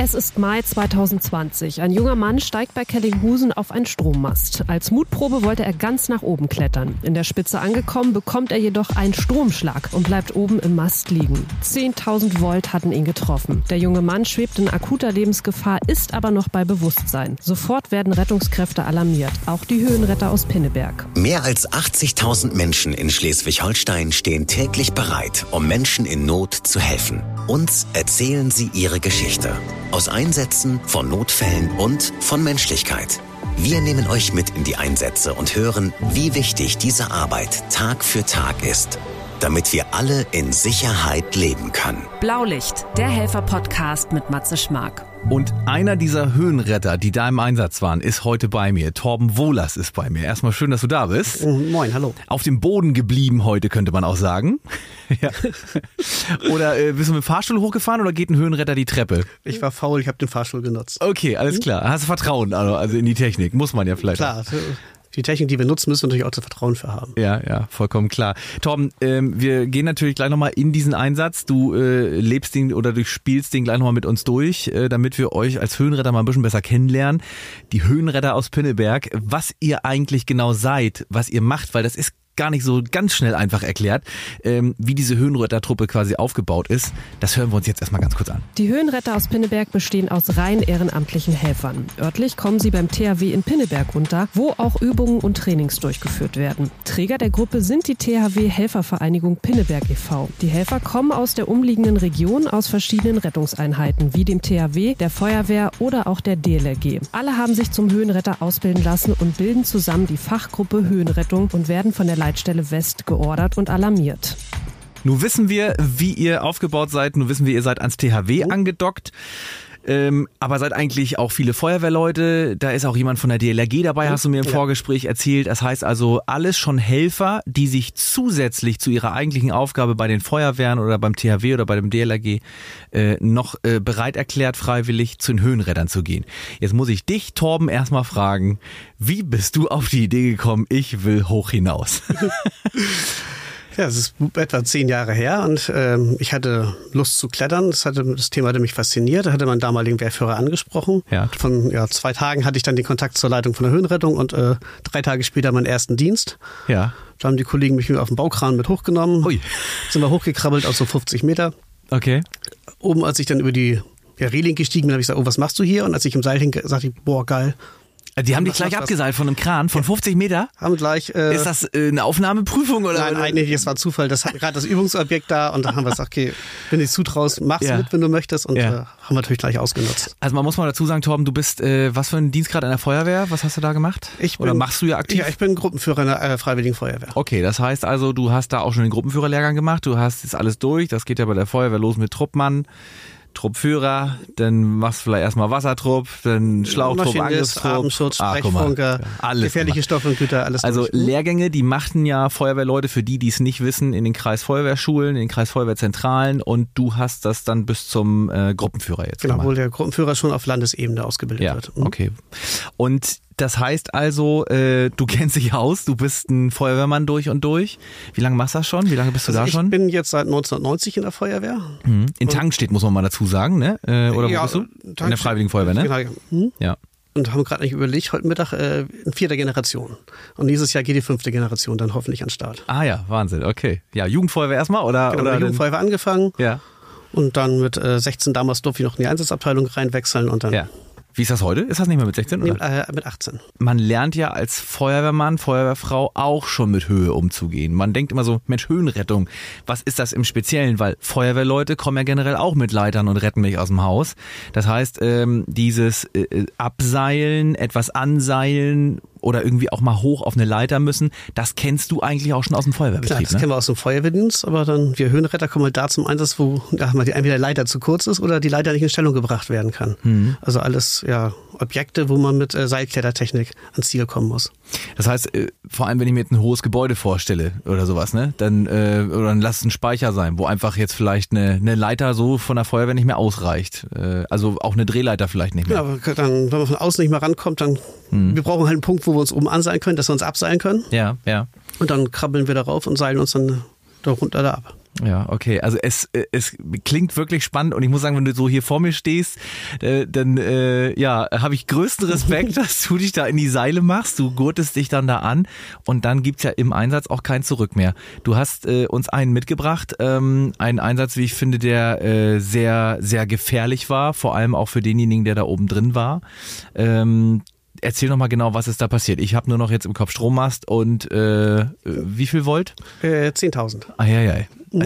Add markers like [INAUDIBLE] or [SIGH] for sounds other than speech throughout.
Es ist Mai 2020. Ein junger Mann steigt bei Kellinghusen auf einen Strommast. Als Mutprobe wollte er ganz nach oben klettern. In der Spitze angekommen, bekommt er jedoch einen Stromschlag und bleibt oben im Mast liegen. 10.000 Volt hatten ihn getroffen. Der junge Mann schwebt in akuter Lebensgefahr, ist aber noch bei Bewusstsein. Sofort werden Rettungskräfte alarmiert. Auch die Höhenretter aus Pinneberg. Mehr als 80.000 Menschen in Schleswig-Holstein stehen täglich bereit, um Menschen in Not zu helfen. Uns erzählen sie ihre Geschichte. Aus Einsätzen, von Notfällen und von Menschlichkeit. Wir nehmen euch mit in die Einsätze und hören, wie wichtig diese Arbeit Tag für Tag ist, damit wir alle in Sicherheit leben können. Blaulicht, der Helfer-Podcast mit Matze Schmark. Und einer dieser Höhenretter, die da im Einsatz waren, ist heute bei mir. Torben Wohlers ist bei mir. Erstmal schön, dass du da bist. Moin, hallo. Auf dem Boden geblieben heute, könnte man auch sagen. [LAUGHS] ja. Oder äh, bist du mit dem Fahrstuhl hochgefahren oder geht ein Höhenretter die Treppe? Ich war faul, ich habe den Fahrstuhl genutzt. Okay, alles klar. Hast du Vertrauen also, also in die Technik? Muss man ja vielleicht. Klar, die Technik, die wir nutzen, müssen wir natürlich auch das Vertrauen für haben. Ja, ja, vollkommen klar. Torben, ähm, wir gehen natürlich gleich nochmal in diesen Einsatz. Du äh, lebst den oder du spielst den gleich nochmal mit uns durch, äh, damit wir euch als Höhenretter mal ein bisschen besser kennenlernen. Die Höhenretter aus Pinneberg, was ihr eigentlich genau seid, was ihr macht, weil das ist gar nicht so ganz schnell einfach erklärt, ähm, wie diese Höhenrettertruppe quasi aufgebaut ist. Das hören wir uns jetzt erstmal ganz kurz an. Die Höhenretter aus Pinneberg bestehen aus rein ehrenamtlichen Helfern. Örtlich kommen sie beim THW in Pinneberg unter, wo auch Übungen und Trainings durchgeführt werden. Träger der Gruppe sind die THW Helfervereinigung Pinneberg e.V. Die Helfer kommen aus der umliegenden Region aus verschiedenen Rettungseinheiten, wie dem THW, der Feuerwehr oder auch der DLRG. Alle haben sich zum Höhenretter ausbilden lassen und bilden zusammen die Fachgruppe Höhenrettung und werden von der Leitstelle West geordert und alarmiert. Nun wissen wir, wie ihr aufgebaut seid. Nun wissen wir, ihr seid ans THW angedockt. Ähm, aber seid eigentlich auch viele Feuerwehrleute. Da ist auch jemand von der DLRG dabei, hast du mir im Ja. Vorgespräch erzählt. Das heißt also alles schon Helfer, die sich zusätzlich zu ihrer eigentlichen Aufgabe bei den Feuerwehren oder beim THW oder bei dem DLRG äh, noch äh, bereit erklärt, freiwillig zu den Höhenrettern zu gehen. Jetzt muss ich dich, Torben, erstmal fragen, wie bist du auf die Idee gekommen, ich will hoch hinaus? [LAUGHS] Ja, es ist etwa zehn Jahre her und ähm, ich hatte Lust zu klettern. Das, hatte, das Thema hatte mich fasziniert. Da hatte mein damaligen Wehrführer angesprochen. Ja. Von ja, zwei Tagen hatte ich dann den Kontakt zur Leitung von der Höhenrettung und äh, drei Tage später meinen ersten Dienst. ja. Da haben die Kollegen mich auf den Baukran mit hochgenommen. Ui. Sind wir hochgekrabbelt auf so 50 Meter. Okay. Oben, als ich dann über die ja, Reling gestiegen bin, habe ich gesagt, oh, was machst du hier? Und als ich im Seil hing, sagte ich, boah, geil. Die haben dich gleich abgeseilt von einem Kran von 50 Meter? Haben gleich... Äh, Ist das äh, eine Aufnahmeprüfung oder? Nein, eigentlich, es war Zufall. Das hat gerade das Übungsobjekt da und dann haben wir gesagt, okay, wenn du es zutraust, mach's Ja. mit, wenn du möchtest. Und Ja. äh, haben wir natürlich gleich ausgenutzt. Also man muss mal dazu sagen, Torben, du bist äh, was für ein Dienstgrad in der Feuerwehr? Was hast du da gemacht? Ich oder bin- machst du ja aktiv? Ja, ich bin Gruppenführer in der äh, Freiwilligen Feuerwehr. Okay, das heißt also, du hast da auch schon den Gruppenführerlehrgang gemacht, du hast jetzt alles durch, das geht ja bei der Feuerwehr los mit Truppmann, Truppführer, dann machst du vielleicht erstmal Wassertrupp, dann Schlauchtrupp, Angriffstrupp. Atemschutz, Ah. Sprechfunker, Ja, alles gefährliche gemacht. Stoffe und Güter, alles Also durch. Lehrgänge, die machten ja Feuerwehrleute, für die, die es nicht wissen, in den Kreisfeuerwehrschulen, in den Kreisfeuerwehrzentralen und du hast das dann bis zum äh, Gruppenführer jetzt Genau, gemacht. obwohl der Gruppenführer schon auf Landesebene ausgebildet Ja, wird. Hm? okay. Und das heißt also, äh, du [LAUGHS] kennst dich aus, du bist ein Feuerwehrmann durch und durch. Wie lange machst du das schon? Wie lange bist du Also da ich schon? bin jetzt seit 1990 in der Feuerwehr. Mhm. In Tangstedt muss man mal dazu sagen, ne? Äh, oder wo Ja, bist du? In der. Freiwilligen Feuerwehr, ne? Genau. Hm? Ja. Und haben gerade nicht überlegt, heute Mittag äh, in vierter Generation. Und dieses Jahr geht die fünfte Generation dann hoffentlich an den Start. Ah ja, Wahnsinn, okay. Ja, Jugendfeuerwehr erstmal oder? Genau, oder mit Jugendfeuerwehr angefangen Ja, und dann mit äh, 16 damals durfte ich noch in die Einsatzabteilung reinwechseln und dann ja. Wie ist das heute? Ist das nicht mehr mit 16? nee, Oder? äh, mit 18. Man lernt ja als Feuerwehrmann, Feuerwehrfrau auch schon mit Höhe umzugehen. Man denkt immer so, Mensch, Höhenrettung, was ist das im Speziellen? Weil Feuerwehrleute kommen ja generell auch mit Leitern und retten mich aus dem Haus. Das heißt, ähm, dieses äh, äh, Abseilen, etwas anseilen oder irgendwie auch mal hoch auf eine Leiter müssen, das kennst du eigentlich auch schon aus dem Klar, Feuerwehrbetrieb, das ne? kennen wir aus dem Feuerwehrdienst, aber dann wir Höhenretter kommen halt da zum Einsatz, wo ja, entweder die Leiter zu kurz ist oder die Leiter nicht in Stellung gebracht werden kann. Mhm. Also alles ja Objekte, wo man mit äh, Seilklettertechnik ans Ziel kommen muss. Das heißt, äh, vor allem wenn ich mir jetzt ein hohes Gebäude vorstelle oder sowas, ne, dann äh, oder dann lass es ein Speicher sein, wo einfach jetzt vielleicht eine, eine Leiter so von der Feuerwehr nicht mehr ausreicht. Äh, also auch eine Drehleiter vielleicht nicht mehr. Ja, aber dann, wenn man von außen nicht mehr rankommt, dann Mhm. wir brauchen halt einen Punkt, wo wir uns oben anseilen können, dass wir uns abseilen können. Ja, ja. Und dann krabbeln wir darauf und seilen uns dann da runter da ab. Ja, okay. Also es, äh, es klingt wirklich spannend und ich muss sagen, wenn du so hier vor mir stehst, äh, dann äh, ja, habe ich größten Respekt, [LAUGHS] dass du dich da in die Seile machst. Du gurtest dich dann da an und dann gibt's ja im Einsatz auch kein Zurück mehr. Du hast äh, uns einen mitgebracht, ähm, einen Einsatz, wie ich finde, der äh, sehr, sehr gefährlich war, vor allem auch für denjenigen, der da oben drin war. Ähm, erzähl noch mal genau, was ist da passiert. Ich habe nur noch jetzt im Kopf Strommast und äh, wie viel Volt? Äh, 10.000. Ah ja, ja.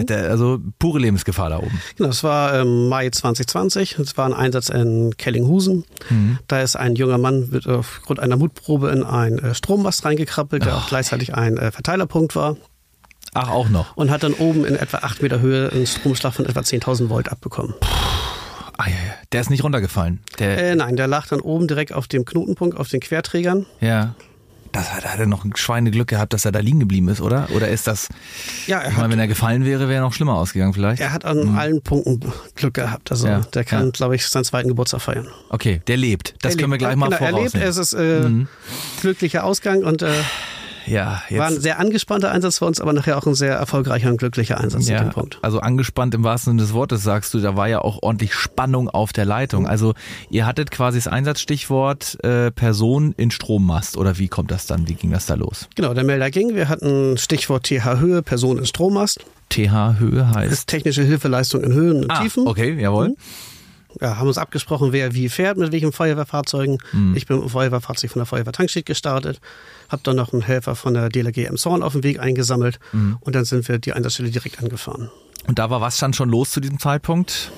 Also pure Lebensgefahr da oben. Genau, es war ähm, Mai 2020. Es war ein Einsatz in Kellinghusen. Mhm. Da ist ein junger Mann mit, aufgrund einer Mutprobe in ein äh, Strommast reingekrabbelt, der oh, auch gleichzeitig ein äh, Verteilerpunkt war. Ach, auch noch. Und hat dann oben in etwa acht Meter Höhe einen Stromschlag von etwa 10.000 Volt abbekommen. Ah, ja, ja. Der ist nicht runtergefallen. Der äh, nein, der lag dann oben direkt auf dem Knotenpunkt, auf den Querträgern. Ja. Das hat, hat er noch ein Schweineglück gehabt, dass er da liegen geblieben ist, oder? Oder ist das, ja, er hat, wenn er gefallen wäre, wäre er noch schlimmer ausgegangen vielleicht? Er hat an hm. allen Punkten Glück gehabt. Also ja, der kann, ja. glaube ich, seinen zweiten Geburtstag feiern. Okay, der lebt. Das der können lebt. wir gleich mal genau, vorausnehmen. Er lebt, es ist äh, mhm. glücklicher Ausgang und äh, ja, jetzt. War ein sehr angespannter Einsatz für uns, aber nachher auch ein sehr erfolgreicher und glücklicher Einsatz ja, dem Punkt. Also angespannt im wahrsten Sinne des Wortes, sagst du, da war ja auch ordentlich Spannung auf der Leitung. Also ihr hattet quasi das Einsatzstichwort äh, Person in Strommast oder wie kommt das dann? Wie ging das da los? Genau, der Melder ging. Wir hatten Stichwort TH-Höhe, Person in Strommast. TH-Höhe heißt? Das ist technische Hilfeleistung in Höhen und ah, Tiefen. Okay, jawohl. Mhm ja, haben uns abgesprochen, wer wie fährt, mit welchen Feuerwehrfahrzeugen. Mhm. Ich bin mit dem Feuerwehrfahrzeug von der Feuerwehrtankstelle gestartet, habe dann noch einen Helfer von der DLG im Zorn auf dem Weg eingesammelt mhm. und dann sind wir die Einsatzstelle direkt angefahren. Und da war was dann schon los zu diesem Zeitpunkt?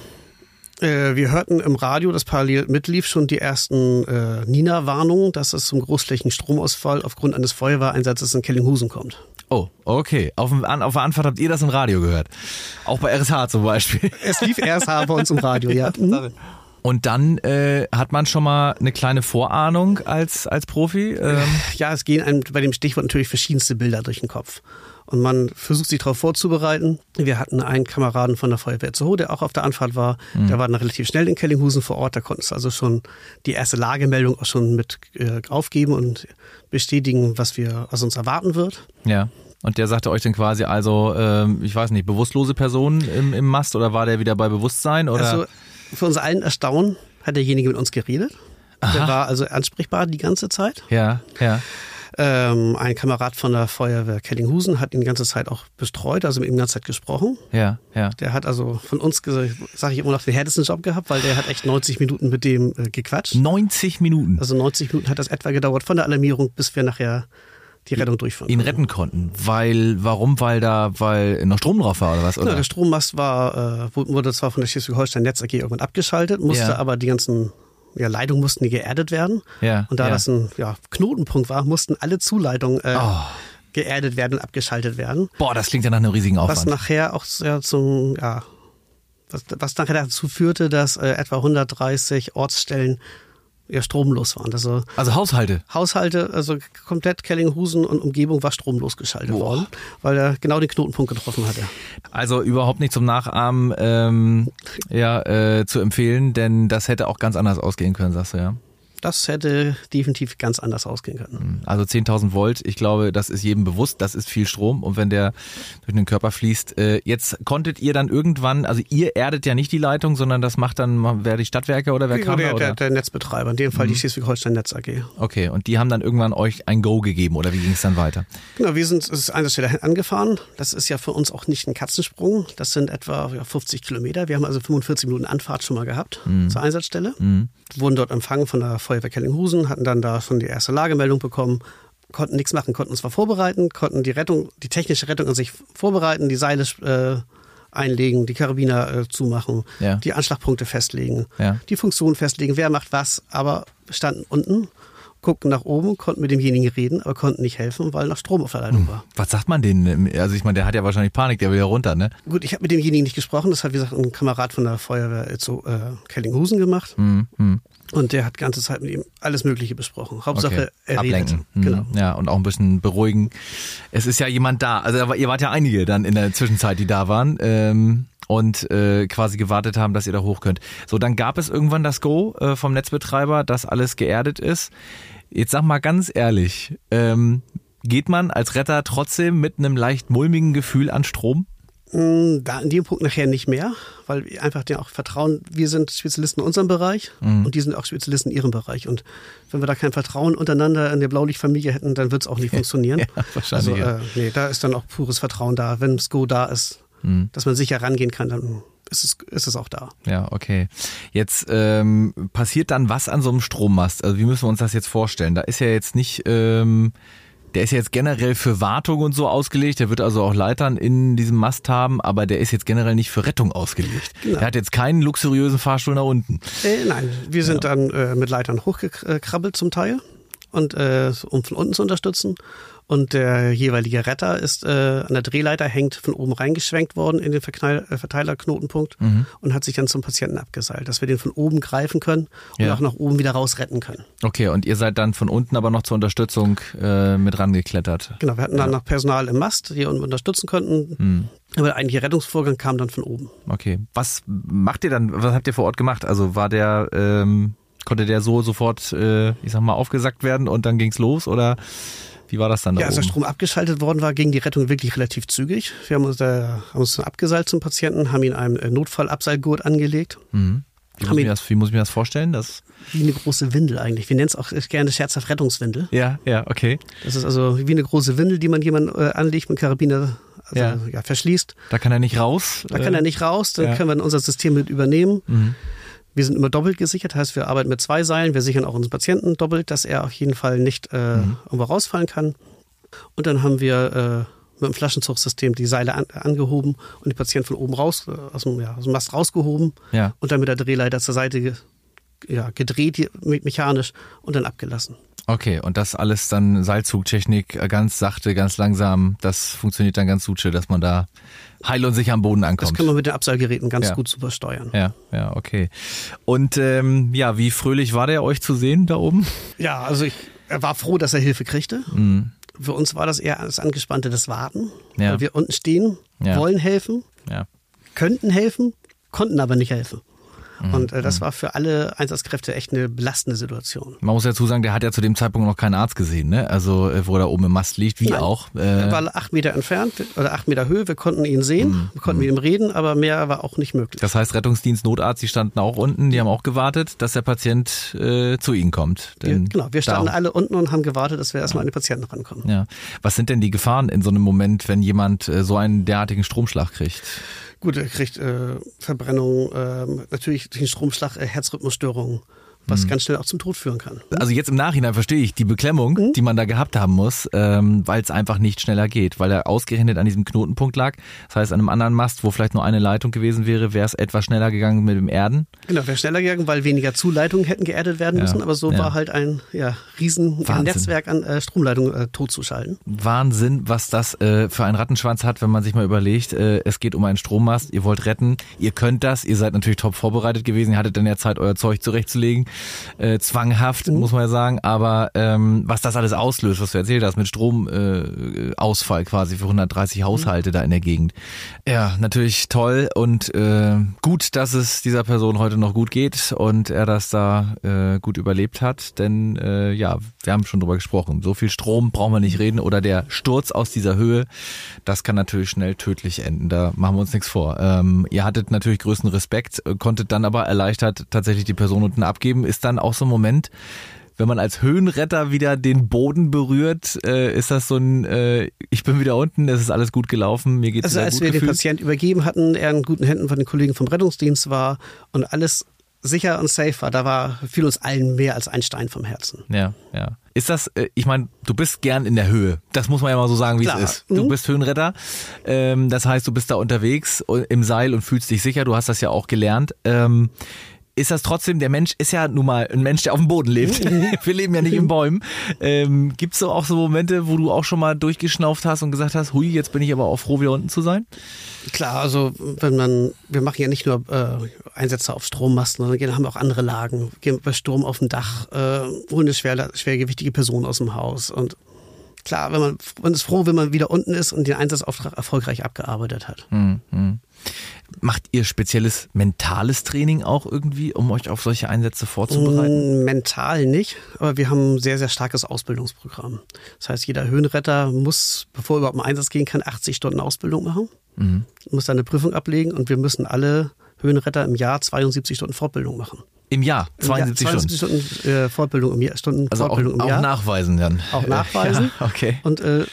Äh, wir hörten im Radio, das parallel mitlief, schon die ersten äh, Nina-Warnungen, dass es zum großflächigen Stromausfall aufgrund eines Feuerwehreinsatzes in Kellinghusen kommt. Oh, okay. Auf, auf der Anfahrt habt ihr das im Radio gehört. Auch bei RSH zum Beispiel. Es lief RSH bei uns im Radio, ja. [LAUGHS] Mhm. Und dann äh, hat man schon mal eine kleine Vorahnung als, als Profi? Ähm. Ja, es gehen einem bei dem Stichwort natürlich verschiedenste Bilder durch den Kopf. Und man versucht sich darauf vorzubereiten. Wir hatten einen Kameraden von der Feuerwehr Zoo, der auch auf der Anfahrt war. Mhm. Der war dann relativ schnell in Kellinghusen vor Ort. Da konnte es also schon die erste Lagemeldung auch schon mit äh, aufgeben und bestätigen, was wir, was uns erwarten wird. Ja. Und der sagte euch dann quasi also, ähm, ich weiß nicht, bewusstlose Personen im, im Mast oder war der wieder bei Bewusstsein? Oder? Also für uns allen Erstaunen hat derjenige mit uns geredet. Aha. Der war also ansprechbar die ganze Zeit. Ja, ja. Ähm, ein Kamerad von der Feuerwehr Kellinghusen hat ihn die ganze Zeit auch bestreut, also mit ihm die ganze Zeit gesprochen. Ja, ja. Der hat also von uns, sage ich immer noch, den härtesten Job gehabt, weil der hat echt 90 Minuten mit dem äh, gequatscht. 90 Minuten? Also 90 Minuten hat das etwa gedauert von der Alarmierung, bis wir nachher die Rettung durchführen. Ihn retten konnten, weil warum? Weil da, weil noch Strom drauf war oder was? Oder? Ja, der Strommast war äh, wurde zwar von der Schleswig-Holstein Netz AG irgendwann abgeschaltet, musste ja. aber die ganzen ja, Leitungen mussten geerdet werden. Ja, und da ja. das ein ja, Knotenpunkt war, mussten alle Zuleitungen äh, oh. geerdet werden und abgeschaltet werden. Boah, das klingt ja nach einem riesigen Aufwand. Was nachher auch ja, zum, ja, was, was nachher dazu führte, dass äh, etwa 130 Ortsstellen ja, stromlos waren. Also, also Haushalte? Haushalte, also komplett Kellinghusen und Umgebung war stromlos geschaltet Boah. worden, weil er genau den Knotenpunkt getroffen hatte. Also überhaupt nicht zum Nachahmen ähm, ja, äh, zu empfehlen, denn das hätte auch ganz anders ausgehen können, sagst du, ja? Das hätte definitiv ganz anders ausgehen können. Hm, also 10.000 Volt, ich glaube, das ist jedem bewusst, das ist viel Strom und wenn der durch den Körper fließt, äh, jetzt konntet ihr dann irgendwann, also ihr erdet ja nicht die Leitung, sondern das macht dann, wer die Stadtwerke oder wer kam der, da, oder? Der, der Netzbetreiber, in dem Fall mhm. die Schleswig-Holstein Netz AG. Okay, und die haben dann irgendwann euch ein Go gegeben oder wie ging es dann weiter? Genau, wir sind, es ist an der angefahren. Das ist ja für uns auch nicht ein Katzensprung. Das sind etwa ja, 50 Kilometer. Wir haben also 45 Minuten Anfahrt schon mal gehabt mhm. zur Einsatzstelle. Mhm. Wurden dort empfangen von der Feuerwehr Kellinghusen, hatten dann da schon die erste Lagemeldung bekommen, konnten nichts machen, konnten uns zwar vorbereiten, konnten die Rettung, die technische Rettung an sich vorbereiten, die Seile äh, einlegen, die Karabiner äh, zumachen, ja. die Anschlagpunkte festlegen, ja. die Funktion festlegen, wer macht was, aber standen unten guckten nach oben, konnten mit demjenigen reden, aber konnten nicht helfen, weil noch Strom auf der Leitung hm. war. Was sagt man denen? Also ich meine, der hat ja wahrscheinlich Panik, der will ja runter, ne? Gut, ich habe mit demjenigen nicht gesprochen. Das hat, wie gesagt, ein Kamerad von der Feuerwehr zu äh, Kellinghusen gemacht. Hm, hm. Und der hat die ganze Zeit mit ihm alles Mögliche besprochen. Hauptsache okay. Ablenken. Redet. Genau. Ja, und auch ein bisschen beruhigen. Es ist ja jemand da. Also ihr wart ja einige dann in der Zwischenzeit, die da waren. Ähm und äh, quasi gewartet haben, dass ihr da hoch könnt. So, dann gab es irgendwann das Go äh, vom Netzbetreiber, dass alles geerdet ist. Jetzt sag mal ganz ehrlich, ähm, geht man als Retter trotzdem mit einem leicht mulmigen Gefühl an Strom? Da in dem Punkt nachher nicht mehr, weil wir einfach denen auch vertrauen, wir sind Spezialisten in unserem Bereich Mhm. und die sind auch Spezialisten in ihrem Bereich. Und wenn wir da kein Vertrauen untereinander in der Blaulichtfamilie hätten, dann wird es auch nicht [LAUGHS] funktionieren. Ja, wahrscheinlich, Also äh, nee, da ist dann auch pures Vertrauen da. Wenn Go da ist, Mhm. dass man sicher rangehen kann, dann ist es, ist es auch da. Ja, okay. Jetzt ähm, passiert dann was an so einem Strommast? Also wie müssen wir uns das jetzt vorstellen? Da ist ja jetzt nicht, ähm, der ist ja jetzt generell für Wartung und so ausgelegt. Der wird also auch Leitern in diesem Mast haben, aber der ist jetzt generell nicht für Rettung ausgelegt. Genau. Der hat jetzt keinen luxuriösen Fahrstuhl nach unten. Äh, nein, wir sind dann äh, mit Leitern hochgekrabbelt zum Teil und äh, um von unten zu unterstützen. Und der jeweilige Retter ist äh, an der Drehleiter hängt von oben reingeschwenkt worden in den Verknall, äh, Verteilerknotenpunkt Mhm. und hat sich dann zum Patienten abgeseilt, dass wir den von oben greifen können und Ja. auch nach oben wieder raus retten können. Okay, und ihr seid dann von unten aber noch zur Unterstützung äh, mit rangeklettert. Genau, wir hatten dann noch Personal im Mast, die uns unterstützen konnten. Mhm. Aber der eigentliche Rettungsvorgang kam dann von oben. Okay. Was macht ihr dann, was habt ihr vor Ort gemacht? Also war der, ähm, konnte der so sofort, äh, ich sag mal, aufgesackt werden und dann ging's los oder wie war das dann da Ja, als der? Strom abgeschaltet worden war, ging die Rettung wirklich relativ zügig. Wir haben uns, da, haben uns abgeseilt zum Patienten, haben ihn einen äh, Notfallabseilgurt angelegt. Mhm. Wie, muss ich wir- mir das, wie muss ich mir das vorstellen? Das, Wie eine große Windel eigentlich. Wir nennen es auch gerne scherzhaft Rettungswindel. ja, ja, okay. Das ist also wie eine große Windel, die man jemand äh, anlegt mit Karabiner, also Ja. ja. verschließt. Da kann er nicht raus. Da kann er nicht raus, dann ja. können wir unser System mit übernehmen. Mhm. Wir sind immer doppelt gesichert, heißt wir arbeiten mit zwei Seilen. Wir sichern auch unseren Patienten doppelt, dass er auf jeden Fall nicht äh, Mhm. irgendwo rausfallen kann. Und dann haben wir äh, mit dem Flaschenzugssystem die Seile an, angehoben und den Patienten von oben raus, äh, aus, dem, ja, aus dem Mast rausgehoben Ja. und dann mit der Drehleiter zur Seite ja, gedreht, mechanisch und dann abgelassen. Okay, und das alles dann Seilzugtechnik, äh, ganz sachte, ganz langsam, das funktioniert dann ganz suche, dass man da heil und sicher am Boden Das ankommt. können wir mit den Abseilgeräten ganz Ja. gut super steuern. ja, ja, okay. Und ähm, ja, wie fröhlich war der euch zu sehen da oben? Ja, also ich er war froh, dass er Hilfe kriegte. Mhm. Für uns war das eher das Angespannte das Warten. Ja. Weil wir unten stehen, Ja. wollen helfen, könnten helfen, konnten aber nicht helfen. Mhm. Und äh, das war für alle Einsatzkräfte echt eine belastende Situation. Man muss dazu sagen, der hat ja zu dem Zeitpunkt noch keinen Arzt gesehen, ne? Also äh, wo er da oben im Mast liegt, wie Nein. auch. Er Äh, war acht Meter entfernt oder acht Meter Höhe. Wir konnten ihn sehen, Mhm. wir konnten mit ihm reden, aber mehr war auch nicht möglich. das heißt, Rettungsdienst, Notarzt, die standen auch unten, die haben auch gewartet, dass der Patient äh, zu ihnen kommt. Wir, Denn genau, wir standen alle unten und haben gewartet, dass wir erstmal an den Patienten rankommen. Ja. Was sind denn die Gefahren in so einem Moment, wenn jemand äh, so einen derartigen Stromschlag kriegt? Gut, er kriegt äh, Verbrennung, ähm, natürlich den Stromschlag äh, Herzrhythmusstörungen, was Mhm. ganz schnell auch zum Tod führen kann. Also jetzt im Nachhinein verstehe ich die Beklemmung, Mhm. die man da gehabt haben muss, ähm, weil es einfach nicht schneller geht, weil er ausgerechnet an diesem Knotenpunkt lag. Das heißt, an einem anderen Mast, wo vielleicht nur eine Leitung gewesen wäre, wäre es etwas schneller gegangen mit dem Erden. Genau, wäre schneller gegangen, weil weniger Zuleitungen hätten geerdet werden Ja, müssen, aber so ja. war halt ein ja, riesen Wahnsinn. Netzwerk an äh, Stromleitungen äh, totzuschalten. Wahnsinn, was das äh, für einen Rattenschwanz hat, wenn man sich mal überlegt, äh, es geht um einen Strommast, ihr wollt retten, ihr könnt das, ihr seid natürlich top vorbereitet gewesen, ihr hattet dann ja Zeit, euer Zeug zurechtzulegen, äh, zwanghaft, muss man ja sagen, aber ähm, was das alles auslöst, was du erzählt hast, mit Stromausfall äh, quasi für 130 Haushalte da in der Gegend. Ja, natürlich toll und äh, gut, dass es dieser Person heute noch gut geht und er das da äh, gut überlebt hat, denn äh, ja, wir haben schon drüber gesprochen, so viel Strom brauchen wir nicht reden oder der Sturz aus dieser Höhe, das kann natürlich schnell tödlich enden, da machen wir uns nichts vor. Ähm, ihr hattet natürlich größten Respekt, konntet dann aber erleichtert tatsächlich die Person unten abgeben, ist dann auch so ein Moment, wenn man als Höhenretter wieder den Boden berührt, äh, ist das so ein, äh, ich bin wieder unten, es ist alles gut gelaufen, mir geht's Also wieder als gut wir den gefühlt. Patienten übergeben hatten, er in guten Händen von den Kollegen vom Rettungsdienst war und alles sicher und safe war, da war fiel uns allen mehr als ein Stein vom Herzen. Ja, ja. Ist das, äh, ich meine, du bist gern in der Höhe. Das muss man ja mal so sagen, wie Klar. es ist. Du Mhm. bist Höhenretter. Ähm, das heißt, du bist da unterwegs äh, im Seil und fühlst dich sicher. Du hast das ja auch gelernt. Ist das trotzdem, der Mensch ist ja nun mal ein Mensch, der auf dem Boden lebt. [LAUGHS] Wir leben ja nicht in Bäumen. Ähm, Gibt es so auch so Momente, wo du auch schon mal durchgeschnauft hast und gesagt hast, hui, jetzt bin ich aber auch froh, wieder unten zu sein? Klar, also wenn man, wir machen ja nicht nur äh, Einsätze auf Strommasten, sondern gehen- haben wir auch andere Lagen. Wir gehen bei Sturm auf dem Dach, äh, holen eine schwer, schwergewichtige Person aus dem Haus. Und klar, wenn man, man ist froh, wenn man wieder unten ist und den Einsatzauftrag erfolgreich abgearbeitet hat. Hm, hm. Macht ihr spezielles mentales Training auch irgendwie, um euch auf solche Einsätze vorzubereiten? Mm, Mental nicht, aber wir haben ein sehr, sehr starkes Ausbildungsprogramm. Das heißt, jeder Höhenretter muss, bevor er überhaupt im Einsatz gehen kann, 80 Stunden Ausbildung machen. mhm. muss dann eine Prüfung ablegen und wir müssen alle Höhenretter im Jahr 72 Stunden Fortbildung machen. Im Jahr 72, Im Jahr 72 Stunden, Stunden äh, Fortbildung im Jahr, Stunden also Fortbildung auch, im Jahr. Auch nachweisen dann. Auch [LAUGHS] nachweisen. Ja, okay. Und äh,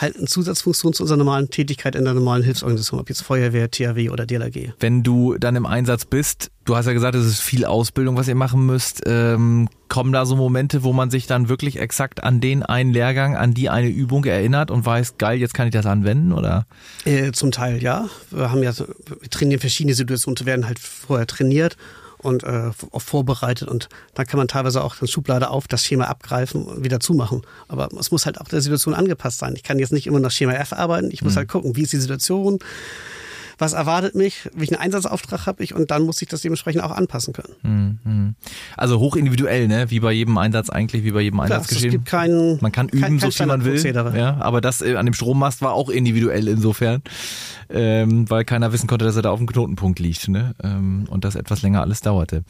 halt eine Zusatzfunktion zu unserer normalen Tätigkeit in der normalen Hilfsorganisation, ob jetzt Feuerwehr, THW oder DLRG. Wenn du dann im Einsatz bist, du hast ja gesagt, es ist viel Ausbildung, was ihr machen müsst. Ähm, kommen da so Momente, wo man sich dann wirklich exakt an den einen Lehrgang, an die eine Übung erinnert und weiß, geil, jetzt kann ich das anwenden, oder? Äh, zum Teil ja. Wir haben ja, wir trainieren verschiedene Situationen, werden halt vorher trainiert und äh, vorbereitet und dann kann man teilweise auch eine Schublade auf, das Schema abgreifen und wieder zumachen. Aber es muss halt auch der Situation angepasst sein. Ich kann jetzt nicht immer nach Schema F arbeiten, ich muss mhm. halt gucken, wie ist die Situation, was erwartet mich, welchen Einsatzauftrag habe ich und dann muss ich das dementsprechend auch anpassen können. Mhm. Also hoch individuell, ne? Wie bei jedem Einsatz eigentlich, wie bei jedem Einsatz Klar, Es gibt keinen, man kann üben, kein, kein so viel man will. Ja, aber das äh, an dem Strommast war auch individuell insofern, ähm, weil keiner wissen konnte, dass er da auf dem Knotenpunkt liegt, ne? Ähm, und das etwas länger alles dauerte.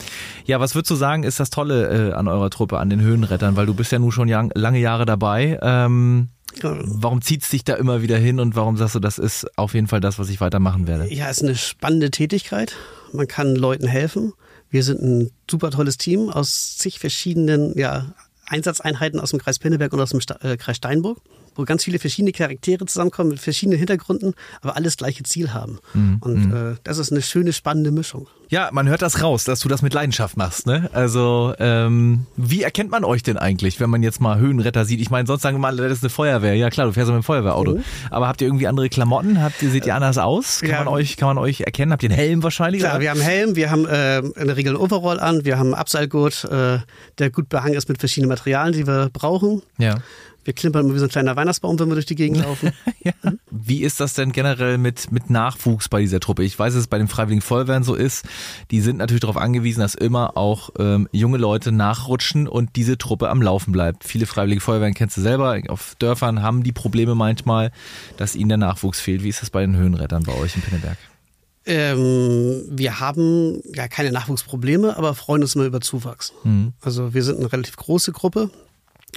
Ja, was würdest du sagen, ist das Tolle äh, an eurer Truppe, an den Höhenrettern, weil du bist ja nun schon lange Jahre dabei. Ähm, Warum zieht es dich da immer wieder hin und warum sagst du, das ist auf jeden Fall das, was ich weitermachen werde? Ja, es ist eine spannende Tätigkeit. Man kann Leuten helfen. Wir sind ein super tolles Team aus zig verschiedenen ja, Einsatzeinheiten aus dem Kreis Pinneberg und aus dem Sta äh, Kreis Steinburg wo ganz viele verschiedene Charaktere zusammenkommen mit verschiedenen Hintergründen, aber alles gleiche Ziel haben. Mhm. Und mhm. äh, das ist eine schöne, spannende Mischung. Ja, man hört das raus, dass du das mit Leidenschaft machst. Ne? Also ähm, wie erkennt man euch denn eigentlich, wenn man jetzt mal Höhenretter sieht? Ich meine, sonst sagen wir mal, das ist eine Feuerwehr. Ja klar, du fährst mit einem Feuerwehrauto. Mhm. Aber habt ihr irgendwie andere Klamotten? Habt ihr, seht ihr anders aus? Kann, ja. man euch, kann man euch erkennen? Habt ihr einen Helm wahrscheinlich? Klar, oder? wir haben einen Helm, wir haben äh, in der Regel einen Overall an, wir haben einen Abseilgurt, äh, der gut behangen ist mit verschiedenen Materialien, die wir brauchen. Ja. Wir klimpern immer wie so ein kleiner Weihnachtsbaum, wenn wir durch die Gegend [LAUGHS] laufen. ja. Wie ist das denn generell mit, mit Nachwuchs bei dieser Truppe? Ich weiß, dass es bei den Freiwilligen Feuerwehren so ist. Die sind natürlich darauf angewiesen, dass immer auch ähm, junge Leute nachrutschen und diese Truppe am Laufen bleibt. Viele Freiwillige Feuerwehren kennst du selber. Auf Dörfern haben die Probleme manchmal, dass ihnen der Nachwuchs fehlt. Wie ist das bei den Höhenrettern bei euch in Pinneberg? Ähm, wir haben ja keine Nachwuchsprobleme, aber freuen uns immer über Zuwachs. Mhm. Also wir sind eine relativ große Gruppe.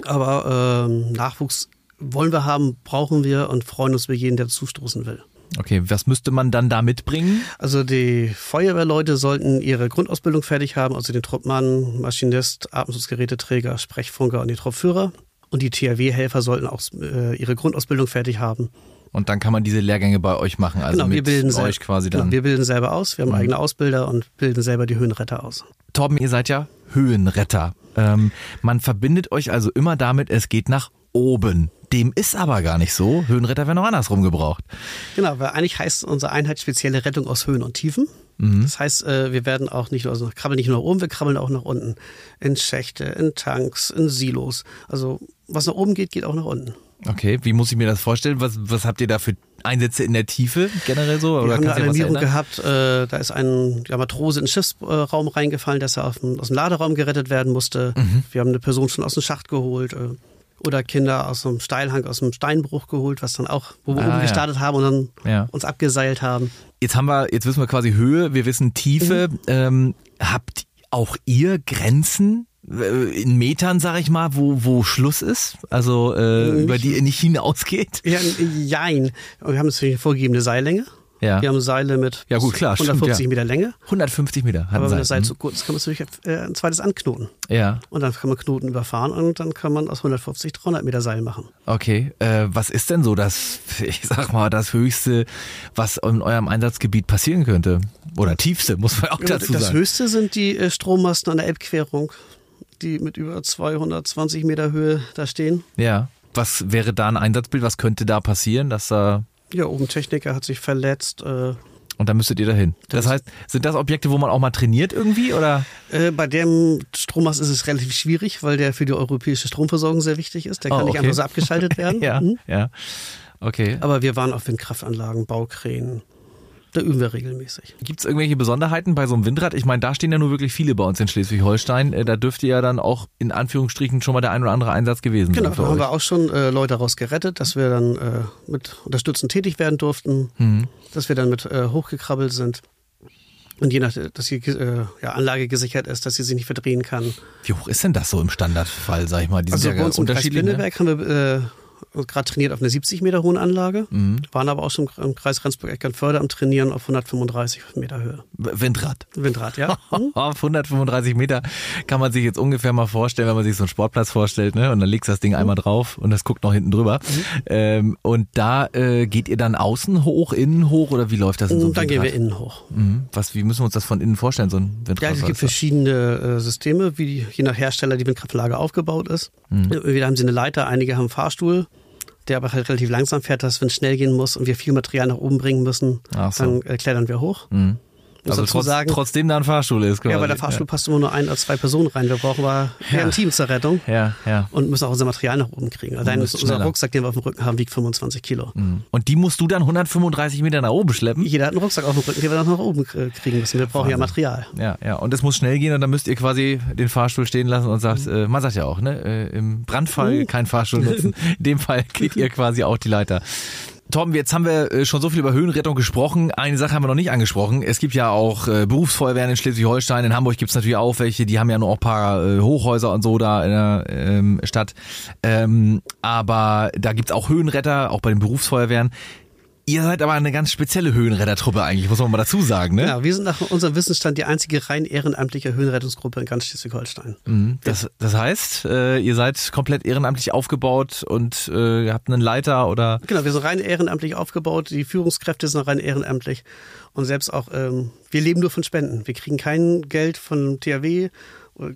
Aber ähm, Nachwuchs wollen wir haben, brauchen wir und freuen uns über jeden, der zustoßen will. Okay, was müsste man dann da mitbringen? Also die Feuerwehrleute sollten ihre Grundausbildung fertig haben, also den Truppmann, Maschinist, Atemschutzgeräteträger, Sprechfunker und die Truppführer. Und die THW-Helfer sollten auch äh, ihre Grundausbildung fertig haben. Und dann kann man diese Lehrgänge bei euch machen, also genau, mit euch selber, quasi dann. Genau, wir bilden selber aus, wir haben mhm. eigene Ausbilder und bilden selber die Höhenretter aus. Torben, ihr seid ja Höhenretter. Ähm, man verbindet euch also immer damit, es geht nach oben. Dem ist aber gar nicht so. Höhenretter werden auch andersrum gebraucht. Genau, weil eigentlich heißt unsere Einheit spezielle Rettung aus Höhen und Tiefen. Mhm. Das heißt, äh, wir werden auch nicht nur, also krabbeln nicht nur nach oben, wir krabbeln auch nach unten. In Schächte, in Tanks, in Silos. Also was nach oben geht, geht auch nach unten. Okay, wie muss ich mir das vorstellen? Was, was habt ihr da für Einsätze in der Tiefe generell so? Oder wir haben eine Alarmierung gehabt, äh, da ist ein ja, Matrose in den Schiffsraum reingefallen, dass er dem, aus dem Laderaum gerettet werden musste. Mhm. Wir haben eine Person schon aus dem Schacht geholt. Äh, oder Kinder aus einem Steilhang, aus einem Steinbruch geholt, was dann auch, wo wir ah, oben ja. gestartet haben und dann ja. uns abgeseilt haben. Jetzt haben wir, jetzt wissen wir quasi Höhe, wir wissen Tiefe. Mhm. Ähm, habt auch ihr Grenzen in Metern, sag ich mal, wo, wo Schluss ist? Also äh, über die ihr nicht hinausgeht? Ja, jein. Wir haben natürlich eine vorgegebene Seillänge. Ja. Wir haben Seile mit ja, gut, klar, 150 stimmt. Meter Länge. 150 Meter. Aber wenn das Seil zu kurz ist, kann man natürlich äh, ein zweites anknoten. Ja. Und dann kann man Knoten überfahren und dann kann man aus 150 300 Meter Seil machen. Okay. Äh, was ist denn so das, [LAUGHS] ich sag mal, das Höchste, was in eurem Einsatzgebiet passieren könnte? Oder tiefste, muss man auch dazu sagen. Das Höchste sind die äh, Strommasten an der Elbquerung die mit über 220 Meter Höhe da stehen. Ja. Was wäre da ein Einsatzbild? Was könnte da passieren, dass da. Ja, oben Techniker hat sich verletzt. Äh, und dann müsstet ihr dahin. Das, heißt, sind das Objekte, wo man auch mal trainiert irgendwie, oder? Äh, bei dem Strommast ist es relativ schwierig, weil der für die europäische Stromversorgung sehr wichtig ist. Der kann oh, okay. nicht einfach so abgeschaltet [LAUGHS] werden. ja, mhm. ja. Okay. Aber wir waren auf Windkraftanlagen, Baukränen, da üben wir regelmäßig. Gibt es irgendwelche Besonderheiten bei so einem Windrad? Ich meine, da stehen ja nur wirklich viele bei uns in Schleswig-Holstein. Äh, da dürfte ja dann auch in Anführungsstrichen schon mal der ein oder andere Einsatz gewesen genau, sein. Genau, da haben wir auch schon äh, Leute daraus gerettet, dass wir dann äh, mit unterstützend tätig werden durften, mhm. dass wir dann mit äh, hochgekrabbelt sind. Und je nach, dass die äh, ja, Anlage gesichert ist, dass sie sich nicht verdrehen kann. Wie hoch ist denn das so im Standardfall, sag ich mal? Die also bei uns im Kreis ne? haben wir äh, gerade trainiert auf einer 70 Meter hohen Anlage, mhm. waren aber auch schon im Kreis Rendsburg-Eckernförde am Trainieren auf 135 Meter Höhe. Windrad. Windrad, ja. [LAUGHS] auf 135 Meter kann man sich jetzt ungefähr mal vorstellen, wenn man sich so einen Sportplatz vorstellt, ne? Und dann legst du das Ding mhm. einmal drauf und das guckt noch hinten drüber. Mhm. Ähm, und da äh, geht ihr dann außen hoch, innen hoch oder wie läuft das in so einem Dann Windrad? gehen wir innen hoch. Mhm. Was, wie müssen wir uns das von innen vorstellen, so ein Windrad? Ja, es gibt verschiedene äh, Systeme, wie je nach Hersteller die Windkraftanlage aufgebaut ist. Mhm. Wieder haben sie eine Leiter, einige haben einen Fahrstuhl der aber halt relativ langsam fährt, dass wenn es schnell gehen muss und wir viel Material nach oben bringen müssen, so. dann äh, klettern wir hoch. Mhm. Also trotz, sagen, trotzdem da ein Fahrstuhl ist. Quasi. Ja, weil der Fahrstuhl ja. passt immer nur ein oder zwei Personen rein. Wir brauchen aber ja. ein Team zur Rettung. Ja, ja. Und müssen auch unser Material nach oben kriegen. Allein unser schneller. Rucksack, den wir auf dem Rücken haben, wiegt 25 Kilo. Mhm. Und die musst du dann 135 Meter nach oben schleppen? Jeder hat einen Rucksack auf dem Rücken, den wir dann nach oben kriegen müssen. Wir brauchen Wahnsinn. ja Material. Ja, ja. Und es muss schnell gehen und dann müsst ihr quasi den Fahrstuhl stehen lassen und sagt, mhm. äh, man sagt ja auch, ne, äh, im Brandfall mhm. kein Fahrstuhl nutzen. [LAUGHS] In dem Fall geht ihr quasi auch die Leiter. Tom, jetzt haben wir äh, schon so viel über Höhenrettung gesprochen. Eine Sache haben wir noch nicht angesprochen. Es gibt ja auch äh, Berufsfeuerwehren in Schleswig-Holstein. In Hamburg gibt's natürlich auch welche. Die haben ja nur auch paar äh, Hochhäuser und so da in der ähm, Stadt. Ähm, aber da gibt's auch Höhenretter, auch bei den Berufsfeuerwehren. Ihr seid aber eine ganz spezielle Höhenrettertruppe eigentlich, muss man mal dazu sagen, ne? Ja, wir sind nach unserem Wissensstand die einzige rein ehrenamtliche Höhenrettungsgruppe in ganz Schleswig-Holstein. Mhm. Das, das heißt, äh, ihr seid komplett ehrenamtlich aufgebaut und äh, ihr habt einen Leiter oder? Genau, wir sind rein ehrenamtlich aufgebaut, die Führungskräfte sind rein ehrenamtlich und selbst auch, ähm, wir leben nur von Spenden. Wir kriegen kein Geld von THW,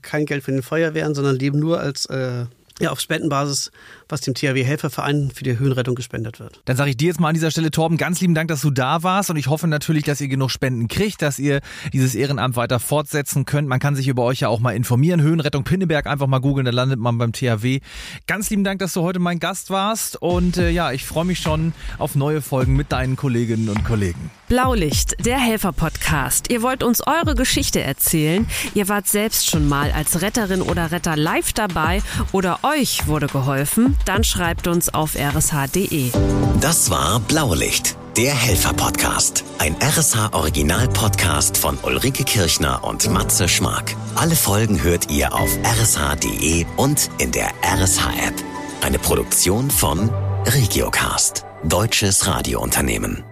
kein Geld von den Feuerwehren, sondern leben nur als äh, ja, auf Spendenbasis, was dem THW Helferverein für die Höhenrettung gespendet wird. Dann sage ich dir jetzt mal an dieser Stelle, Torben, ganz lieben Dank, dass du da warst und ich hoffe natürlich, dass ihr genug Spenden kriegt, dass ihr dieses Ehrenamt weiter fortsetzen könnt. Man kann sich über euch ja auch mal informieren. Höhenrettung Pinneberg einfach mal googeln, da landet man beim THW. Ganz lieben Dank, dass du heute mein Gast warst und äh, ja, ich freue mich schon auf neue Folgen mit deinen Kolleginnen und Kollegen. Blaulicht, der Helfer-Podcast. Ihr wollt uns eure Geschichte erzählen. Ihr wart selbst schon mal als Retterin oder Retter live dabei oder euch wurde geholfen. Dann schreibt uns auf rsh.de. Das war Blaulicht, der Helfer-Podcast. Ein RSH-Original-Podcast von Ulrike Kirchner und Matze Schmark. Alle Folgen hört ihr auf rsh.de und in der RSH-App. Eine Produktion von Regiocast, deutsches Radiounternehmen.